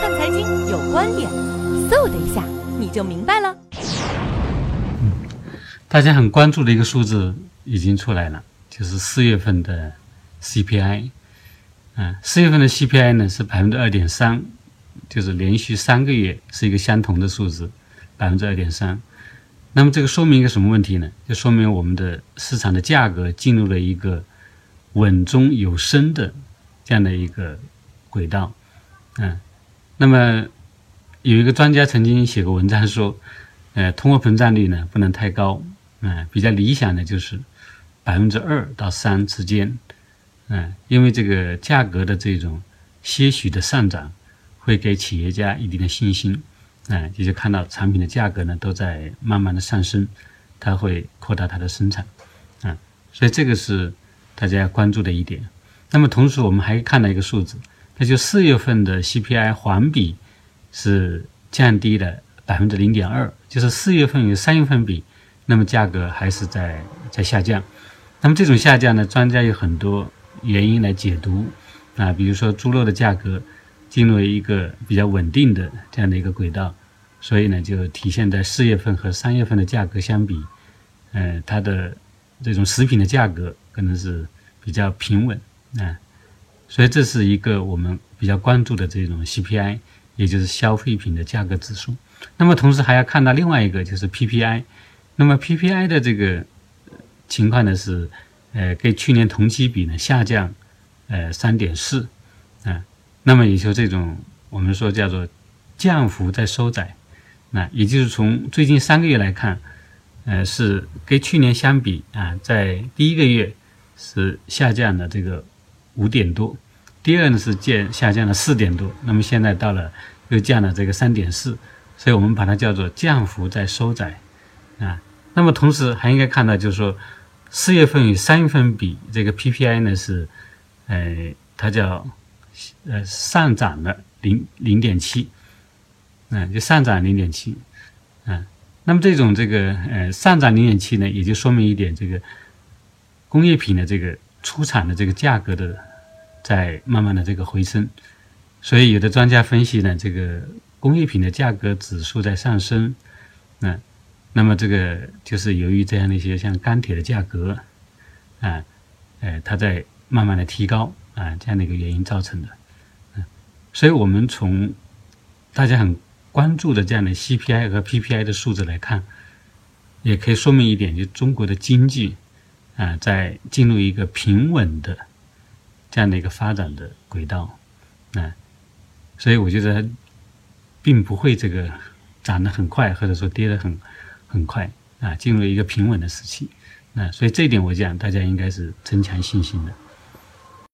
看财经有观点，嗖的一下你就明白了。大家很关注的一个数字已经出来了，就是四月份的 CPI。嗯，四月份的 CPI 呢是百分之二点三，就是连续三个月是一个相同的数字，百分之二点三。那么这个说明一个什么问题呢？就说明我们的市场的价格进入了一个稳中有升的这样的一个轨道。嗯，那么有一个专家曾经写过文章说，呃，通货膨胀率呢不能太高，嗯，比较理想的就是百分之二到三之间。嗯，因为这个价格的这种些许的上涨，会给企业家一定的信心，嗯，也就看到产品的价格呢都在慢慢的上升，它会扩大它的生产，啊，所以这个是大家要关注的一点。那么同时我们还看到一个数字，那就四月份的 CPI 环比是降低了百分之零点二，就是四月份与三月份比，那么价格还是在在下降。那么这种下降呢，专家有很多。原因来解读啊，比如说猪肉的价格进入一个比较稳定的这样的一个轨道，所以呢，就体现在四月份和三月份的价格相比，呃，它的这种食品的价格可能是比较平稳啊，所以这是一个我们比较关注的这种 CPI，也就是消费品的价格指数。那么同时还要看到另外一个就是 PPI，那么 PPI 的这个情况呢是。呃，跟去年同期比呢，下降，呃，三点四，啊，那么也就这种我们说叫做降幅在收窄，那也就是从最近三个月来看，呃，是跟去年相比啊，在第一个月是下降了这个五点多，第二呢是降下降了四点多，那么现在到了又降了这个三点四，所以我们把它叫做降幅在收窄，啊，那么同时还应该看到就是说。四月份与三月份比，这个 PPI 呢是，呃，它叫，呃，上涨了零零点七，嗯，就上涨零点七，嗯，那么这种这个呃上涨零点七呢，也就说明一点，这个工业品的这个出产的这个价格的在慢慢的这个回升，所以有的专家分析呢，这个工业品的价格指数在上升，嗯。那么这个就是由于这样的一些像钢铁的价格，啊，呃，它在慢慢的提高啊，这样的一个原因造成的，嗯，所以我们从大家很关注的这样的 CPI 和 PPI 的数字来看，也可以说明一点，就中国的经济啊，在进入一个平稳的这样的一个发展的轨道，啊，所以我觉得并不会这个涨得很快，或者说跌得很。很快啊，进入一个平稳的时期，啊所以这一点我讲，大家应该是增强信心的。